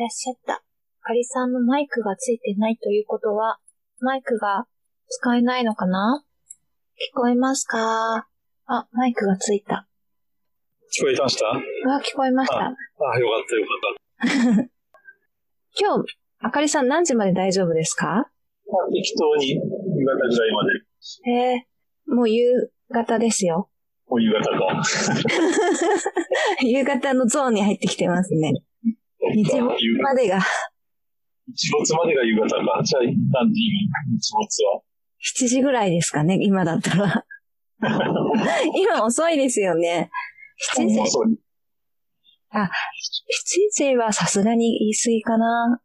らっしゃった。あかりさんのマイクがついてないということは、マイクが使えないのかな？聞こえますか？あ、マイクがついた。聞こえました？あ、聞こえました。あ、よかったよかった。今日、あかりさん何時まで大丈夫ですか？まあ、適当に夕方ぐらいまで。ええもう夕方ですよ。もう夕方か。夕方のゾーンに入ってきてますね。日没までが日没までが夕方か。じゃあ、何時日没は。7時ぐらいですかね、今だったら。今遅いですよね。7時、7遅い時はさすがに言い過ぎかな。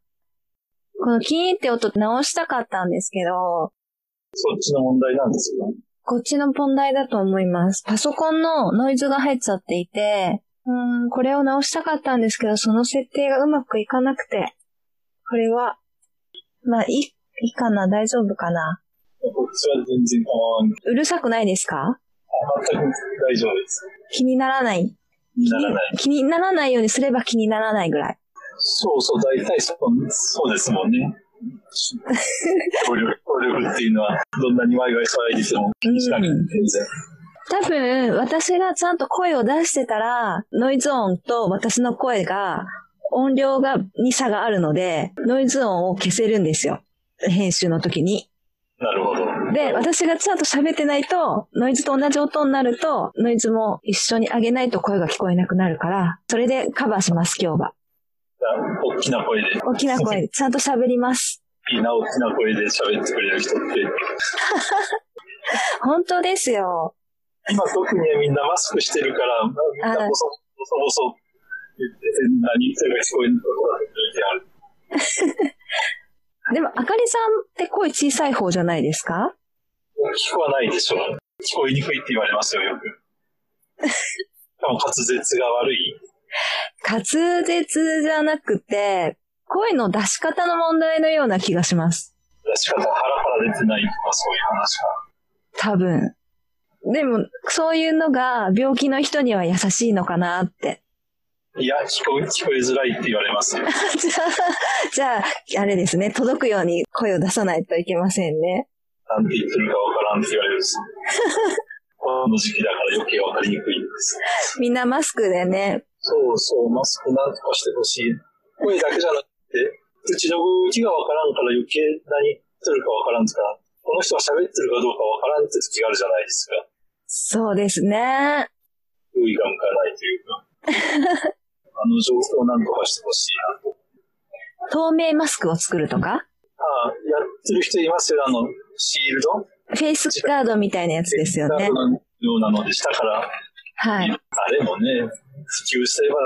このキーンって音直したかったんですけど、そっちの問題なんですかこっちの問題だと思います。パソコンのノイズが入っちゃっていて、うーん、これを直したかったんですけど、その設定がうまくいかなくて、これは、まあ、いい、いいかな大丈夫かなこっちは全然構わん。うるさくないですか？全く大丈夫です。気にならない？ならない。気にならないようにすれば気にならないぐらい。そうそう、大体そうそうですもんね。協力、協力っていうのは、どんなにワイワイ騒いでても気にしなくて全然。多分、私がちゃんと声を出してたら、ノイズ音と私の声が、音量が、に差があるので、ノイズ音を消せるんですよ。編集の時に。なるほど。で、私がちゃんと喋ってないと、ノイズと同じ音になると、ノイズも一緒に上げないと声が聞こえなくなるから、それでカバーします、今日は。大きな声で、大きな声で、ちゃんと喋ります。いいな大きな声で喋ってくれる人って、本当ですよ。今特にみんなマスクしてるから、みんなボソボソボソ言ってて、何言ってるか聞こえないことが書いてある。でも、あかりさんって声小さい方じゃないですか聞こえないでしょ。聞こえにくいって言われますよ、よく。しかも滑舌が悪い。滑舌じゃなくて、声の出し方の問題のような気がします。出し方ハラハラ出てないとかそういう話か。多分。でも、そういうのが病気の人には優しいのかなって。いや、聞こえ、聞こえづらいって言われますよ。じゃあ、じゃあ、あれですね、届くように声を出さないといけませんね。なんて言ってるかわからんって言われるし。この時期だから余計わかりにくいんです。みんなマスクでね、そうそう、マスクなんとかしてほしい。声だけじゃなくて、口の口がわからんから余計何言ってるかわからんとか、この人が喋ってるかどうかわからんって時があるじゃないですか。そうですね。用意が向かないというか。あの状況をなんとかしてほしいなと。透明マスクを作るとか、ああ、やってる人いますよ、あの、シールド？フェイスガードみたいなやつですよね。のようなのでしたから、はい。あれもね、普及すれば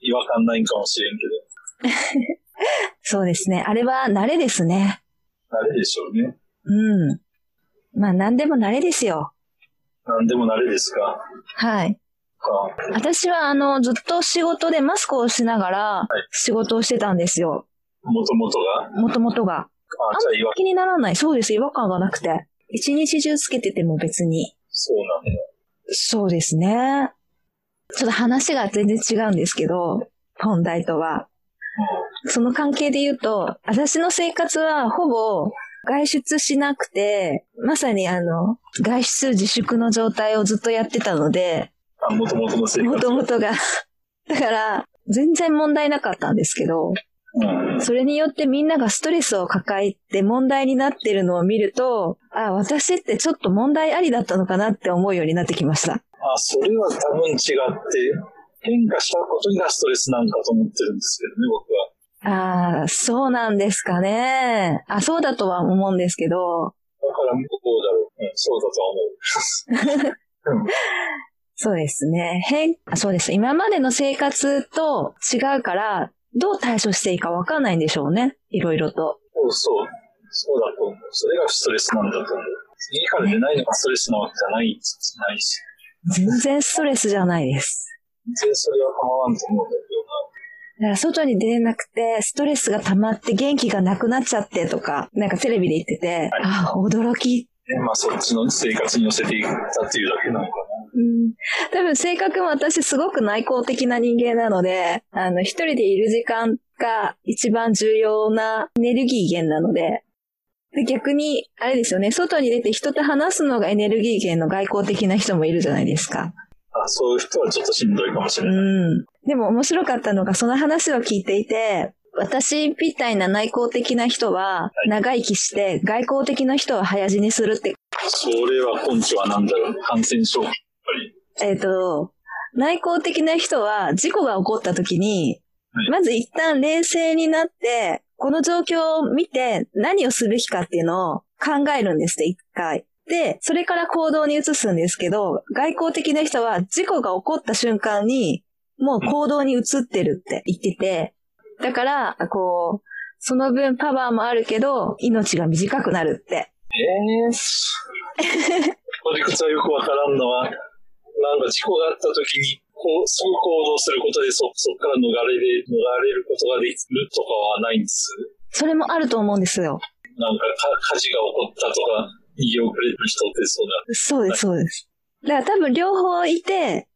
違和感ないんかもしれんけど、そうですね。あれは慣れですね。慣れでしょうね。うん。まあ何でも慣れですよ。なんでも慣れですか？はい。か私はあの、ずっと仕事でマスクをしながらい仕事をしてたんですよ。もともとが？もともとが。あじゃあ違和気にならない。そうです。違和感がなくて。一日中つけてても別に。そうなんだ。そうですね。ちょっと話が全然違うんですけど、本題とは。その関係で言うと、私の生活はほぼ外出しなくて、まさにあの、外出自粛の状態をずっとやってたので、あ、もともとの生も活。ともとが。だから、全然問題なかったんですけど、うん。それによってみんながストレスを抱えて問題になってるのを見ると、あ、私ってちょっと問題ありだったのかなって思うようになってきました。あ、それは多分違って、変化したことがストレスなんかと思ってるんですけどね、僕は。ああ、そうなんですかね。あ、そうだとは思うんですけど、だから、どうだろう。うん、そうだとは思う。うんそうですね。変、あそうです。今までの生活と違うから、どう対処していいかわかんないんでしょうね。いろいろと。そうそう。そうだと思う。それがストレスなんだと思う。家から出ないのがストレスなわけじゃない、ないし。全然ストレスじゃないです。全然それは構わんと思うんだけだから外に出れなくて、ストレスが溜まって元気がなくなっちゃってとか、なんかテレビで言ってて、はいあ、驚き。ね、まあそっちの生活に寄せていったっていうだけなのかうん、多分性格も私すごく内向的な人間なので、あの、一人でいる時間が一番重要なエネルギー源なので、で逆に、あれですよね、外に出て人と話すのがエネルギー源の外交的な人もいるじゃないですか。あそういう人はちょっとしんどいかもしれない。うん。でも面白かったのが、その話を聞いていて、私みたいな内向的な人は長生きして、外交的な人は早死にするって、それは根拠は何だろう？感染症？えっ、と、内向的な人は事故が起こった時にはい、まず一旦冷静になって、この状況を見て何をすべきかっていうのを考えるんですって、一回。で、それから行動に移すんですけど、外交的な人は事故が起こった瞬間に、もう行動に移ってるって言ってて、だから、こう、その分パワーもあるけど、命が短くなるって。ええこの理屈はよくわからんのは、なんか事故があった時に、こう、すぐ行動することでそ、そこから逃れれ、逃れることができるとかはないんです？それもあると思うんですよ。なんかか火事が起こったとか、逃げ遅れる人ってそうそうです、そうです。だから多分両方いて、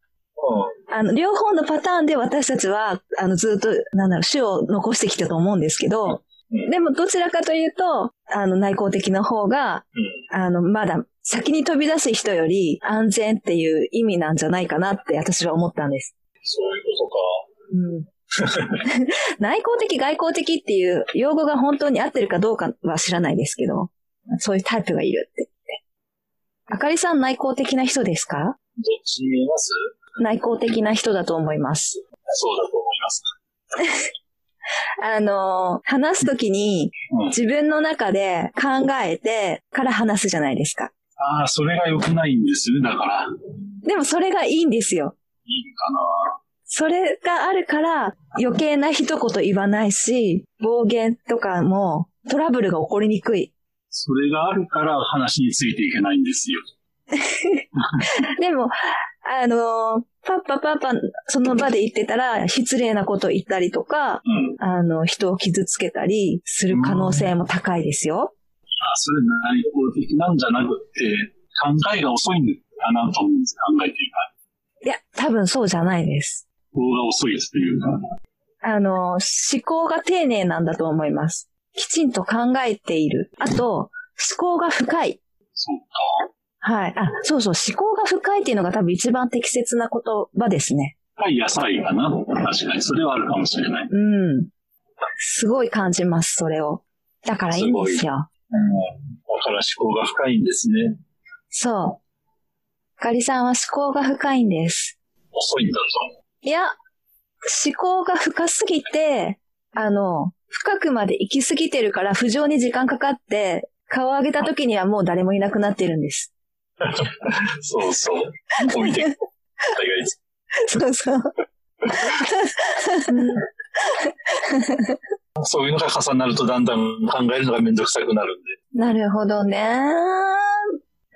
だ。あの、両方のパターンで私たちは、あの、ずっと、なんだろう、種を残してきたと思うんですけど、うんでもどちらかというと、あの、内向的な方が、うん。あの、まだ先に飛び出す人より安全っていう意味なんじゃないかなって私は思ったんです。そういうことか。うん。内向的、外向的っていう用語が本当に合ってるかどうかは知らないですけど、そういうタイプがいるって言って。あかりさん内向的な人ですか？どっちに見えます？内向的な人だと思います。そうだと思います。あの、話すときにうん。自分の中で考えてから話すじゃないですか。ああ、それが良くないんですね、だから。いでもそれがいいんですよ。いかな？それがあるから余計な一言言わないし、暴言とかもトラブルが起こりにくい。それがあるから話についていけないんですよ。でも、あの、パッパパッパその場で言ってたら失礼なこと言ったりとか、うん。あの、人を傷つけたりする可能性も高いですよ。あ、それ内向的なんじゃなくて、考えが遅いんかなと思うんです。考えてい。いや、多分そうじゃないです。方が遅いっていうか。あの、思考が丁寧なんだと思います。きちんと考えている。あと、思考が深い。そうか。はい。あ、そうそう、思考が深いっていうのが多分一番適切な言葉ですね。はい、野菜かな。確かに。それはあるかもしれない。うん。すごい感じます、それを。だからいいんですよ。だから思考が深いんですね。そう。かりさんは思考が深いんです。遅いんだと。いや、思考が深すぎて、あの、深くまで行き過ぎてるから浮上に時間かかって、顔を上げた時にはもう誰もいなくなってるんです。そうそう。置いて、そうそう。そういうのが重なるとだんだん考えるのがめんどくさくなるんで。なるほどね。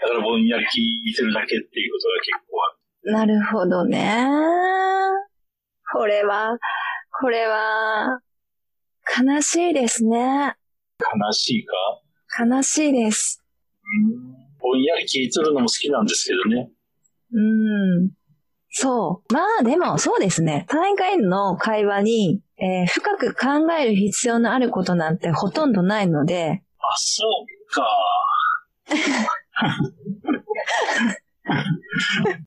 だからぼんやり聞いてるだけっていうことが結構ある。なるほどね。これは、これは、悲しいですね。悲しいか？悲しいです。ぼんやり聞いてるのも好きなんですけどね。うん。そう。まあでも、そうですね。大会の会話に、えー深く考える必要のあることなんてほとんどないので、あ、そうか。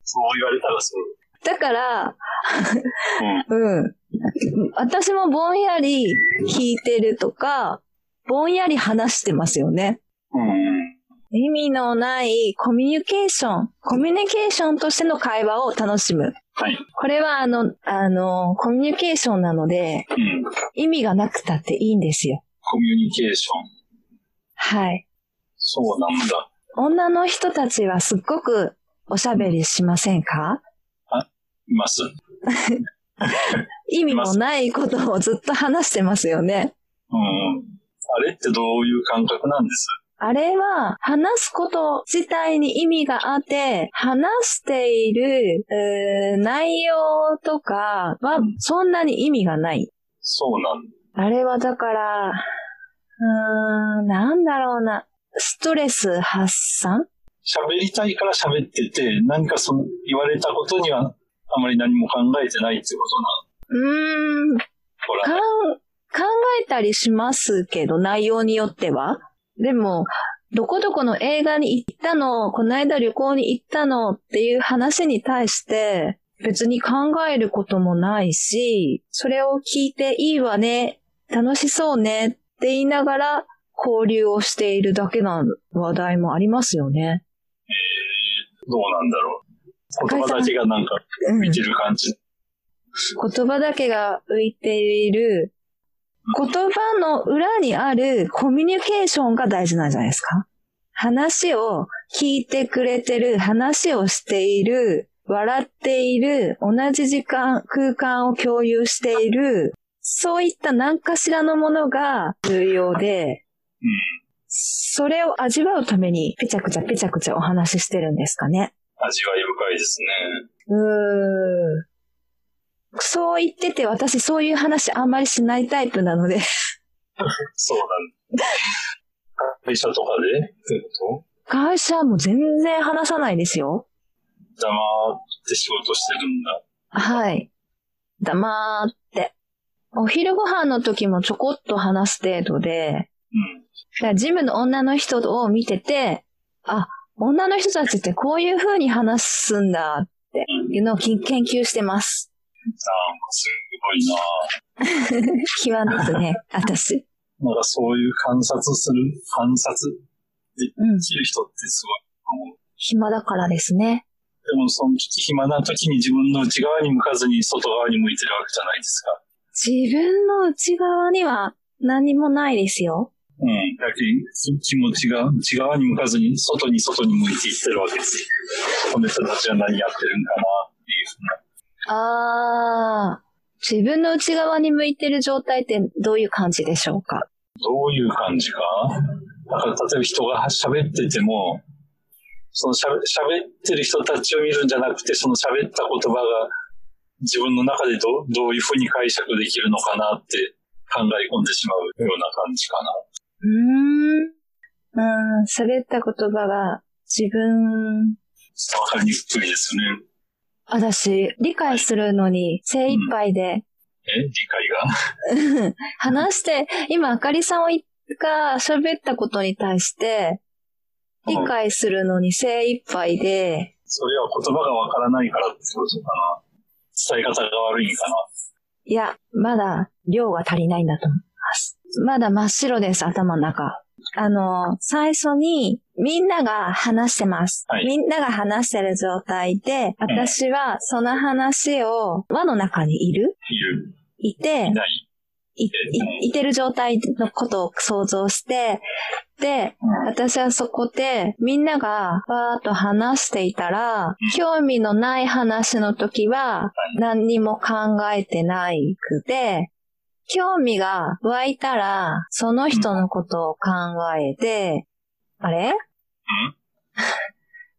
そう言われたらそう。だから、うん。うん。私もぼんやり聞いてるとか、ぼんやり話してますよね。うん。意味のないコミュニケーション、コミュニケーションとしての会話を楽しむ。はい。これはあの、あの、コミュニケーションなので、うん。意味がなくたっていいんですよ。コミュニケーション。はい。そうなんだ。女の人たちはすっごくおしゃべりしませんか？います。意味もないことをずっと話してますよね。うん。あれってどういう感覚なんです？あれは、話すこと自体に意味があって、話している、えー内容とかはそんなに意味がない。そうなんだ。あれはだから、うーん、なんだろうな。ストレス発散？喋りたいから喋ってて、何かその言われたことにはあまり何も考えてないってことなの。うーん。ほら、考えたりしますけど、内容によっては。でも、どこどこの映画に行ったの、この間旅行に行ったの？っていう話に対して、別に考えることもないし、それを聞いていいわね、楽しそうねって言いながら交流をしているだけな話題もありますよね。えー、どうなんだろう。言葉だけがなんか浮いてる感じ、うん、言葉だけが浮いている、言葉の裏にあるコミュニケーションが大事なんじゃないですか。話を聞いてくれてる、話をしている、笑っている、同じ時間、空間を共有している、そういった何かしらのものが重要で、うん、それを味わうために、ぺちゃくちゃぺちゃくちゃお話ししてるんですかね。味わい深いですね。うーん。そう言ってて、私そういう話あんまりしないタイプなのでそうなんだ。会社とかで？ってこと？会社も全然話さないですよ。黙って仕事してるんだ。はい。黙って。お昼ご飯の時もちょこっと話す程度で、うん。だからジムの女の人を見てて、あ、女の人たちってこういう風に話すんだっていうのを研究してます。あすごいな際ですね、私。なんかそういう観察する、観察できる人ってすごい、うん、暇だからですね。でもその時暇な時に自分の内側に向かずに外側に向いてるわけじゃないですか。自分の内側には何もないですよ。うん。だけ気持ちが内側に向かずに外に外に向いていってるわけです。この人たちは何やってるんかなっていうふうな。あー。自分の内側に向いてる状態ってどういう感じでしょうかどういう感じかだから例えば人が喋ってても、その喋ってる人たちを見るんじゃなくて、その喋った言葉が自分の中でどどういうふうに解釈できるのかなって考え込んでしまうような感じかな。うーん。うん、喋った言葉が自分。わかりにくいですね。私、理解するのに精一杯で。うん、え理解が？話して、今、あかりさんが喋ったことに対して、理解するのに精一杯で。それは言葉がわからないからってことかな。伝え方が悪いかな。いや、まだ量が足りないんだと思いまだ真っ白です、頭の中。あの、最初にみんなが話してます。はい、みんなが話してる状態で、私はその話を輪の中にいる？いる。いて、いない。い、い、いてる状態のことを想像して、で、私はそこでみんながわーっと話していたら、興味のない話の時は何にも考えてないくて、興味が湧いたら、その人のことを考えて、あれ？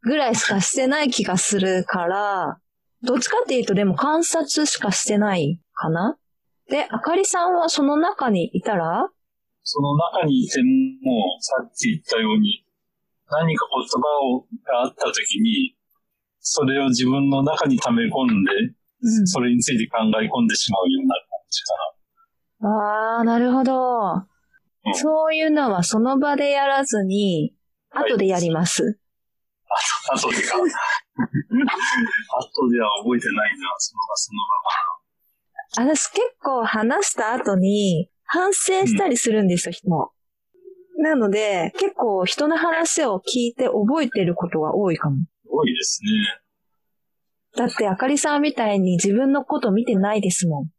ぐらいしかしてない気がするから、どっちかっていうとでも観察しかしてないかな？で、あかりさんはその中にいたら？その中にいても、さっき言ったように、何か言葉をがあった時に、それを自分の中に溜め込んで、うん、それについて考え込んでしまうような感じかな。ああ、なるほど、うん、そういうのはその場でやらずに、後でやります。はい、後でか。後では覚えてないな、その場その場は。私結構話した後に、反省したりするんですよ、人も。なので、結構人の話を聞いて覚えてることが多いかも。多いですね。だって、あかりさんみたいに自分のこと見てないですもん。うん。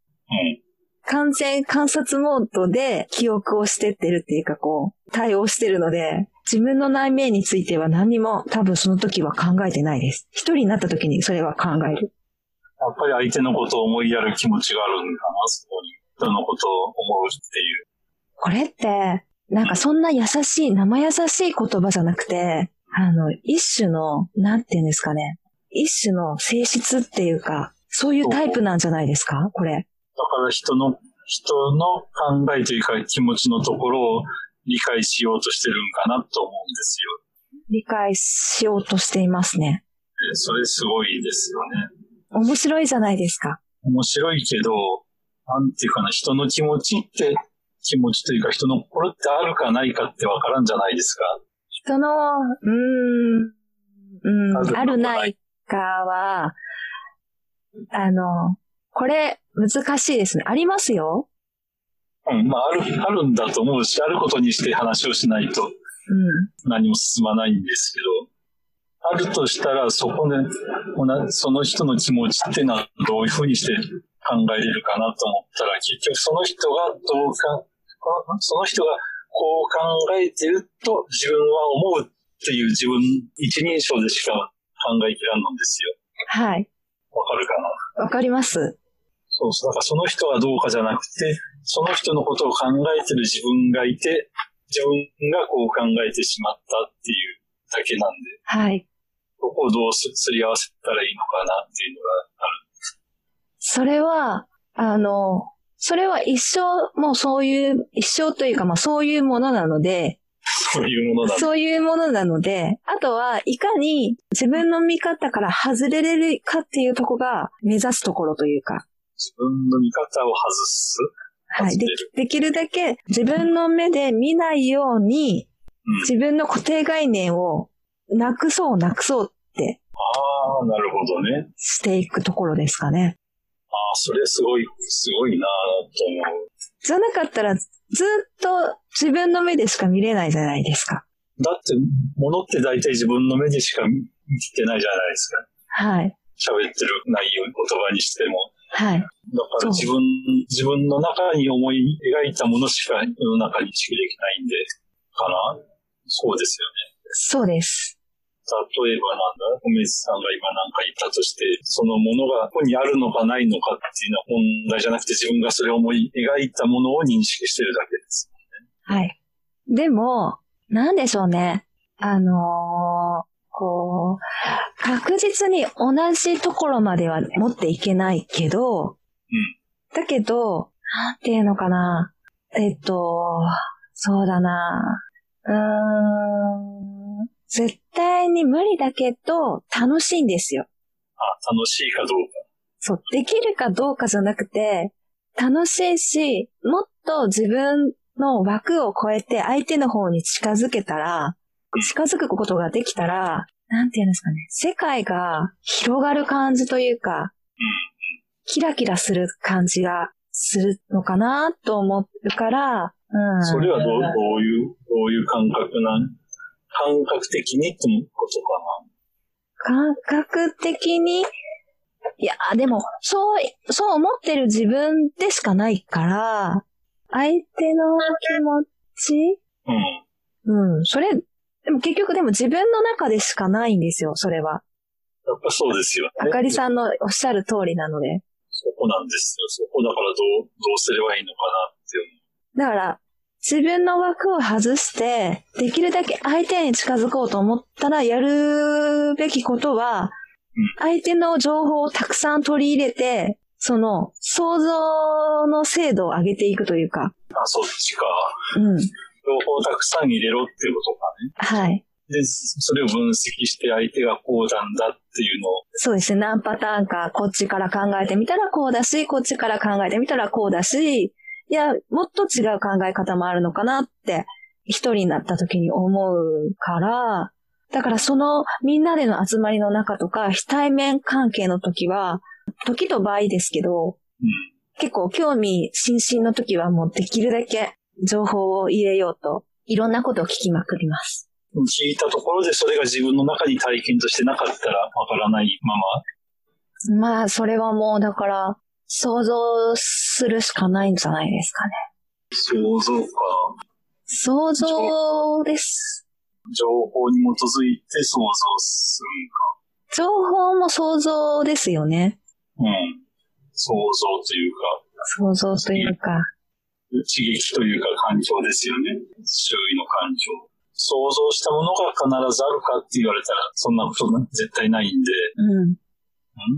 完全観察モードで記憶をしてってるっていうかこう、対応してるので、自分の内面については何にも多分その時は考えてないです。一人になった時にそれは考える。やっぱり相手のことを思いやる気持ちがあるんかな、そこに。人のことを思うっていう。これって、なんかそんな優しい、生優しい言葉じゃなくて、あの、一種の、なんて言うんですかね。一種の性質っていうか、そういうタイプなんじゃないですか？これ。だから人の、人の考えというか気持ちのところを理解しようとしてるんかなと思うんですよ。理解しようとしていますね。それすごいですよね。面白いじゃないですか。面白いけど、なんていうかな、人の気持ちって、気持ちというか人の心ってあるかないかってわからんじゃないですか。人の、うーん、うん、あるないかは、あの、これ難しいですね。ありますよ。うん、まあ、ある、あるんだと思うし、あることにして話をしないとうん。何も進まないんですけど、あるとしたら、そこで、その人の気持ちっていうのはどういうふうにして考えれるかなと思ったら、結局その人がどうか、その人がこう考えてると自分は思うっていう自分一人称でしか考えきらんのですよ。はい。わかるかな？わかります。そうそう。だからその人がどうかじゃなくて、その人のことを考えてる自分がいて、自分がこう考えてしまったっていうだけなんで、はい。ここをどうすすり合わせたらいいのかなっていうのがある。それは、あの、それは一生、もうそういう、一生というか、まあそういうものなので、そういうものなんで。そういうものなので、あとはいかに自分の見方から外れれるかっていうとこが目指すところというか、自分の見方を外す？はい。で外れるできるだけ自分の目で見ないように、うん。自分の固定概念をなくそうなくそうってああ、なるほどね。していくところですかね。ああ、それすごい、すごいなと思う。じゃなかったらずっと自分の目でしか見れないじゃないですか。だって、物って大体自分の目でしか見てないじゃないですか。はい。喋ってる内容、言葉にしても。はい。だから自分、自分の中に思い描いたものしか世の中にしかできないんで、かな？そうですよね。そうです。例えばなんだ、梅津さんが今なんか言ったとして、そのものがここにあるのかないのかっていうのは問題じゃなくて自分がそれを思い描いたものを認識してるだけです。はい。でも、なんでしょうね。あのーこう、確実に同じところまでは持っていけないけど、うんだけど、なんていうのかな。えっと、そうだな。うーん、絶対に無理だけど、楽しいんですよ。あ、楽しいかどうか。そう、できるかどうかじゃなくて、楽しいし、もっと自分の枠を超えて相手の方に近づけたら、近づくことができたら、なんていうんですかね、世界が広がる感じというか、キラキラする感じがするのかなと思うから、うん。それはどうどういう、どういう感覚なん？感覚的にってことかな？感覚的に、いや、でも、そう、そう思ってる自分でしかないから、相手の気持ち？うん。うん、それ、でも結局でも自分の中でしかないんですよ、それは。やっぱそうですよね。あかりさんのおっしゃる通りなので。そこなんですよ。そこだからどう、どうすればいいのかなって思う。だから、自分の枠を外して、できるだけ相手に近づこうと思ったら、やるべきことはうん、相手の情報をたくさん取り入れて、その、想像の精度を上げていくというか、あ、そっちか。うん。情報をたくさん入れろっていうことかね。はい。で、それを分析して相手がこうなんだっていうのを、そうですね。何パターンか、こっちから考えてみたらこうだし、こっちから考えてみたらこうだし、いや、もっと違う考え方もあるのかなって、一人になった時に思うから、だからそのみんなでの集まりの中とか、非対面関係の時は、時と場合ですけど、うん。結構興味津々の時はもうできるだけ情報を入れようと、いろんなことを聞きまくります。聞いたところでそれが自分の中に体験としてなかったらわからないまま、まあ、それはもうだから、想像するしかないんじゃないですかね。想像か。想像です。情報に基づいて想像す情報も想像ですよね。うん。想像というか、想像というか。刺激というか感情ですよね。周囲の感情。想像したものが必ずあるかって言われたら、そんなこと絶対ないんで、うん。ん？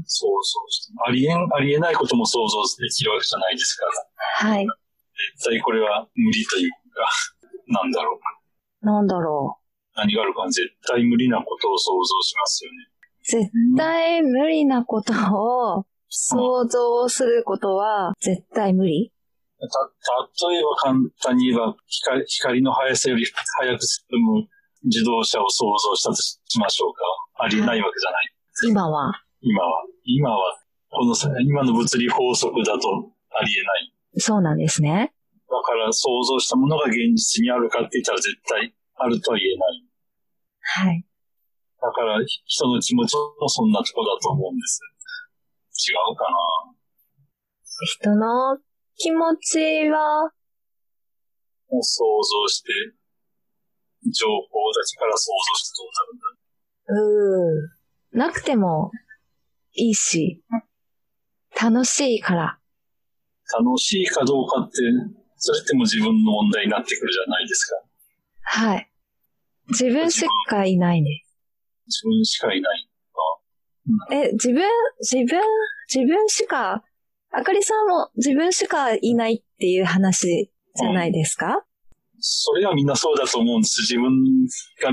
想像して。ありえん、ありえないことも想像できるわけじゃないですから。はい。絶対これは無理というか、なんだろう。なんだろ何があるか絶対無理なことを想像しますよね。絶対無理なことを想像することは絶対無理た、例えば簡単に言えば光、光の速さより速く進む自動車を想像したとしましょうか。ありえないわけじゃない。今は？今は。今は、この今の物理法則だとありえない。そうなんですね。だから想像したものが現実にあるかって言ったら絶対あるとは言えない。はい。だから人の気持ちもそんなとこだと思うんです。違うかな人の気持ちは？もう想像して、情報たちから想像してどうなるんだ。うー。なくてもいいし、楽しいから。楽しいかどうかって、それっても自分の問題になってくるじゃないですか。はい。自分しかいないね。自分しかいない。うん、え、自分、自分、自分しか、あかりさんも自分しかいないっていう話じゃないですか、うん、それはみんなそうだと思うんです。自分が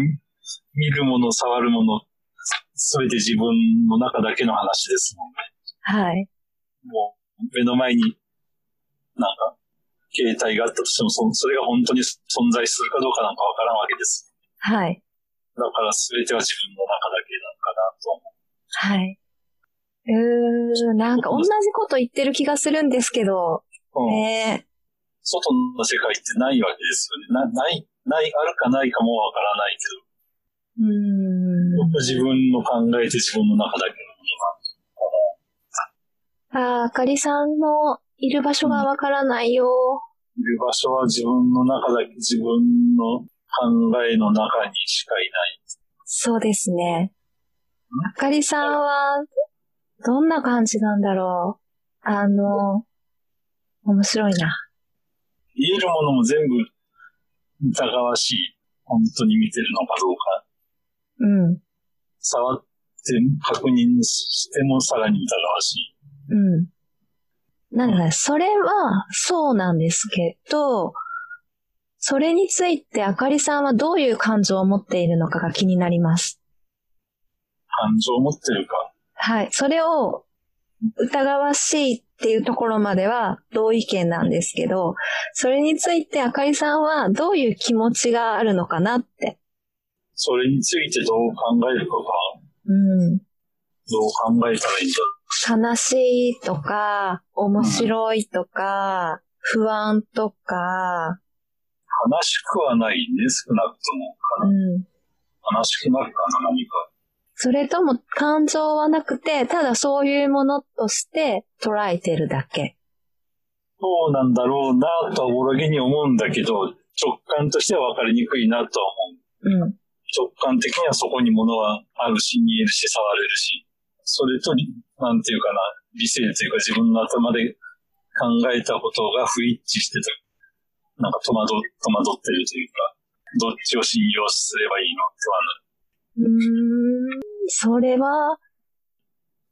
見るもの、触るもの、すべて自分の中だけの話ですもんね。はい。もう、目の前に、なんか、携帯があったとしても、そそれが本当に存在するかどうかなんかわからんわけです。はい。だから全ては自分の中だけなのかなと思う。はい。うーん、なんか同じこと言ってる気がするんですけど、うん、ね外の世界ってないわけですよね。な、ない、ない、あるかないかもわからないけど。うん。自分の考えて自分の中だけのものなああ、あかりさんのいる場所がわからないよ、うん。いる場所は自分の中だけ、自分の考えの中にしかいない。そうですね。あかりさんは、どんな感じなんだろう？あの、面白いな。言えるものも全部疑わしい。本当に見てるのかどうか。うん。触って確認してもさらに疑わしい。うん。なんか、それはそうなんですけど、それについてあかりさんはどういう感情を持っているのかが気になります。感情を持ってるかはい。それを疑わしいっていうところまでは同意見なんですけど、それについてあかりさんはどういう気持ちがあるのかなって。それについてどう考えるかか。うん。どう考えたらいいんだ悲しいとか、面白いとか、うん、不安とか、悲しくはないね、少なくとも。うん。悲しくなるかな、何か。それとも感情はなくて、ただそういうものとして捉えてるだけ。そうなんだろうなとはおろげに思うんだけど、直感としては分かりにくいなとは思う。うん。直感的にはそこに物はあるし、見えるし、触れるし、それと、なんていうかな、理性というか自分の頭で考えたことが不一致してたなんか戸惑、戸惑ってるというか、どっちを信用すればいいの？ってはなる。うん、それは、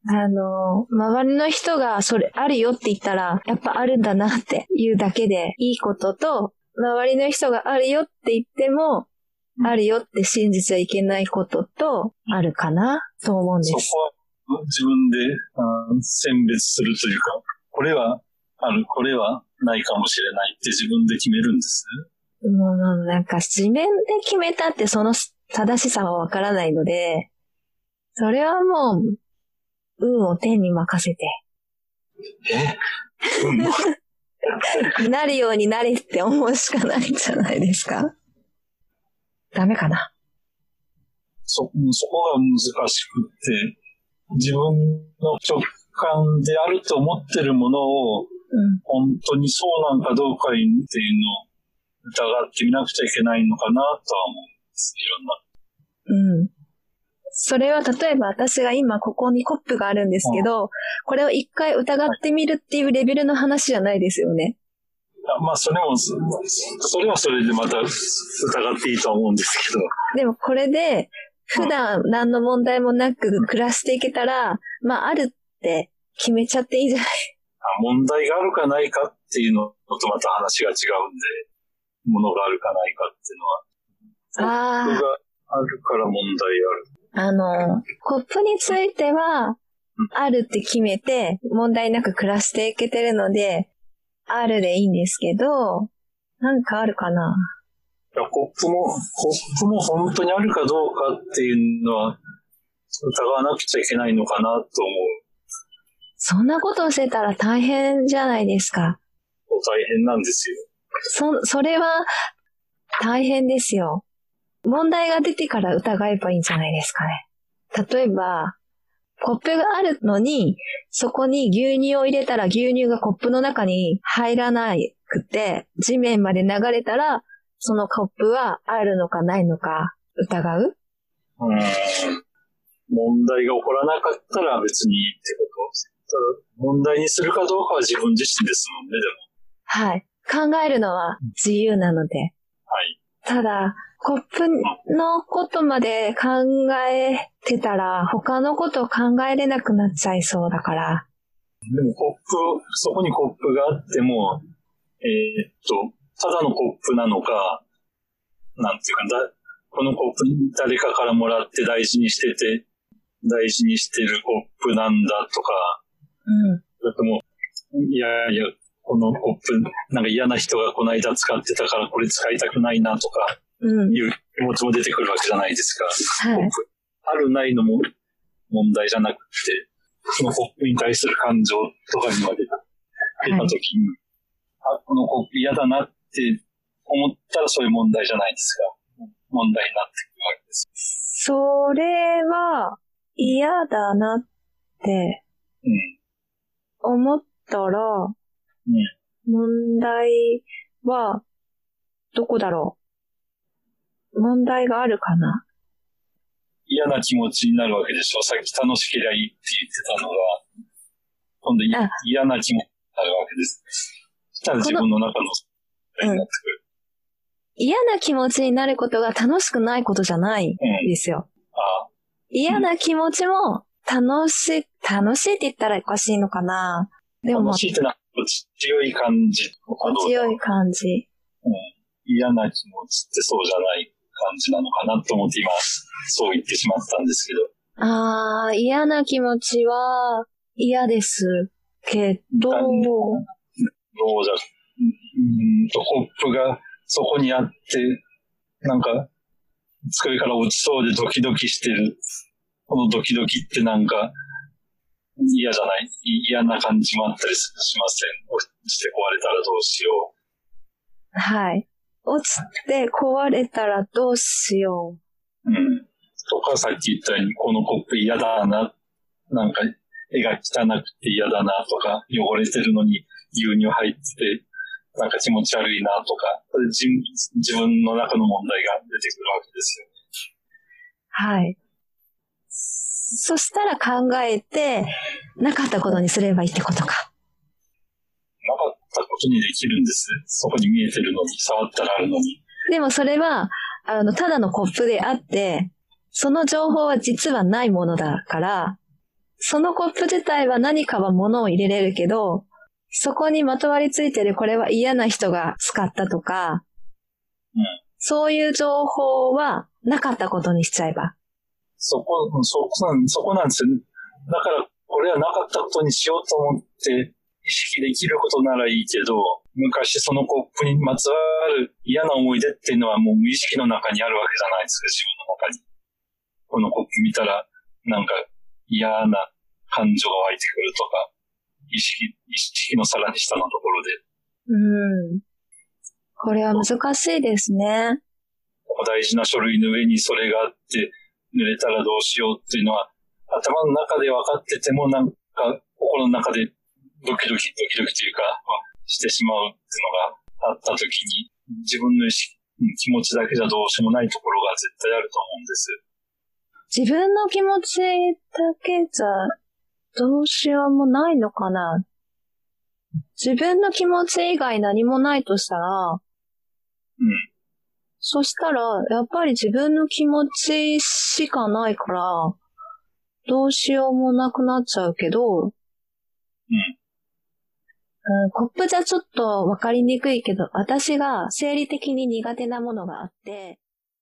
あの、周りの人がそれあるよって言ったら、やっぱあるんだなっていうだけでいいことと、周りの人があるよって言っても、あるよって信じちゃいけないことと、あるかなと思うんです。そこは自分で、選別するというか、これはある、これはないかもしれないって自分で決めるんです？もうなんか、自面で決めたってその正しさはわからないので、それはもう、運を天に任せて。え？うん、なるようになれって思うしかないんじゃないですか？ダメかな？そ、そこが難しくて、自分の直感であると思ってるものを本当にそうなんかどうかっていうのを疑ってみなくちゃいけないのかなとは思うんです、いろんな。うん。それは例えば私が今ここにコップがあるんですけど、うん、これを一回疑ってみるっていうレベルの話じゃないですよね。あまあ、それも、それはそれでまた疑っていいと思うんですけど。でもこれで、普段何の問題もなく暮らしていけたら、まあ、あるって決めちゃっていいんじゃない？問題があるかないかっていうのとまた話が違うんで、ものがあるかないかっていうのは。ああ。があるから問題あの、コップについてはうん、あるって決めて、問題なく暮らしていけてるので、あるでいいんですけど、なんかあるかな？いや、コップも、コップも本当にあるかどうかっていうのは、疑わなくちゃいけないのかなと思う。そんなことをしてたら大変じゃないですか。大変なんですよ。そ、それは大変ですよ。問題が出てから疑えばいいんじゃないですかね。例えば、コップがあるのに、そこに牛乳を入れたら牛乳がコップの中に入らなくて、地面まで流れたら、そのコップはあるのかないのか疑う？うん。問題が起こらなかったら別にいいってこと？ただ問題にするかどうかは自分自身ですもんね、でも。はい。考えるのは自由なので。はい。ただ、コップのことまで考えてたら、他のことを考えれなくなっちゃいそうだから。でもコップ、そこにコップがあっても、えーっと、ただのコップなのか、なんていうか、だこのコップ誰かからもらって大事にしてて、大事にしてるコップなんだとか、うん。だってもう、いやいや、このコップ、なんか嫌な人がこの間使ってたからこれ使いたくないなとかうん。いう気持ちも出てくるわけじゃないですか。はい。あるないのも問題じゃなくて、そのコップに対する感情とかにまで出た時に、あ、このコップ嫌だなって思ったらそういう問題じゃないですか。問題になってくるわけです。それは嫌だなってうん。思ったら、問題はどこだろう？問題があるかな？嫌な気持ちになるわけでしょ。さっき楽しけりゃいいって言ってたのが、今度嫌な気持ちになるわけです。そしたら自分の中のになってくる。嫌な気持ちになることが楽しくないことじゃないうん。ですよ。あ嫌な気持ちも楽しい、楽しいって言ったらおかしいのかなでもまあ楽しいってな強い感じ強い感じ。嫌な気持ちってそうじゃない感じなのかなと思って今、そう言ってしまったんですけど。ああ、嫌な気持ちは嫌ですけど、どうじゃ、うんと、コップがそこにあって、なんか、机から落ちそうでドキドキしてる。このドキドキってなんか、嫌じゃない？い嫌な感じもあったりしません？落ちて壊れたらどうしよはい。落ちて壊れたらどうしよう。うん。とか、さっき言ったように、このコップ嫌だな。なんか、絵が汚くて嫌だなとか、汚れてるのに牛乳入ってて、なんか気持ち悪いなとか、自自分の中の問題が出てくるわけですよね。う。はい。そしたら考えて、なかったことにすればいいってことか。なかったことにできるんです。そこに見えてるのに、触ったらあるのに。でもそれは、あの、ただのコップであって、その情報は実はないものだから、そのコップ自体は何かは物を入れれるけど、そこにまとわりついてるこれは嫌な人が使ったとか、うんそういう情報はなかったことにしちゃえば。そこ、そこなんそこなんですよ。だから、これはなかったことにしようと思って、意識できることならいいけど、昔そのコップにまつわる嫌な思い出っていうのはもう無意識の中にあるわけじゃないですか、自分の中に。このコップ見たら、なんか嫌な感情が湧いてくるとか、意識、意識のさらに下のところで、うん。これは難しいですね。大事な書類の上にそれがあって、濡れたらどうしようっていうのは、頭の中で分かってても、なんか、心の中でドキドキ、ドキドキというか、してしまうっていうのがあった時に、自分の意識、気持ちだけじゃどうしようもないところが絶対あると思うんです。自分の気持ちだけじゃどうしようもないのかな？自分の気持ち以外何もないとしたら、うん。そしたら、やっぱり自分の気持ちしかないから、どうしようもなくなっちゃうけど、うん。コップじゃちょっとわかりにくいけど、私が生理的に苦手なものがあって、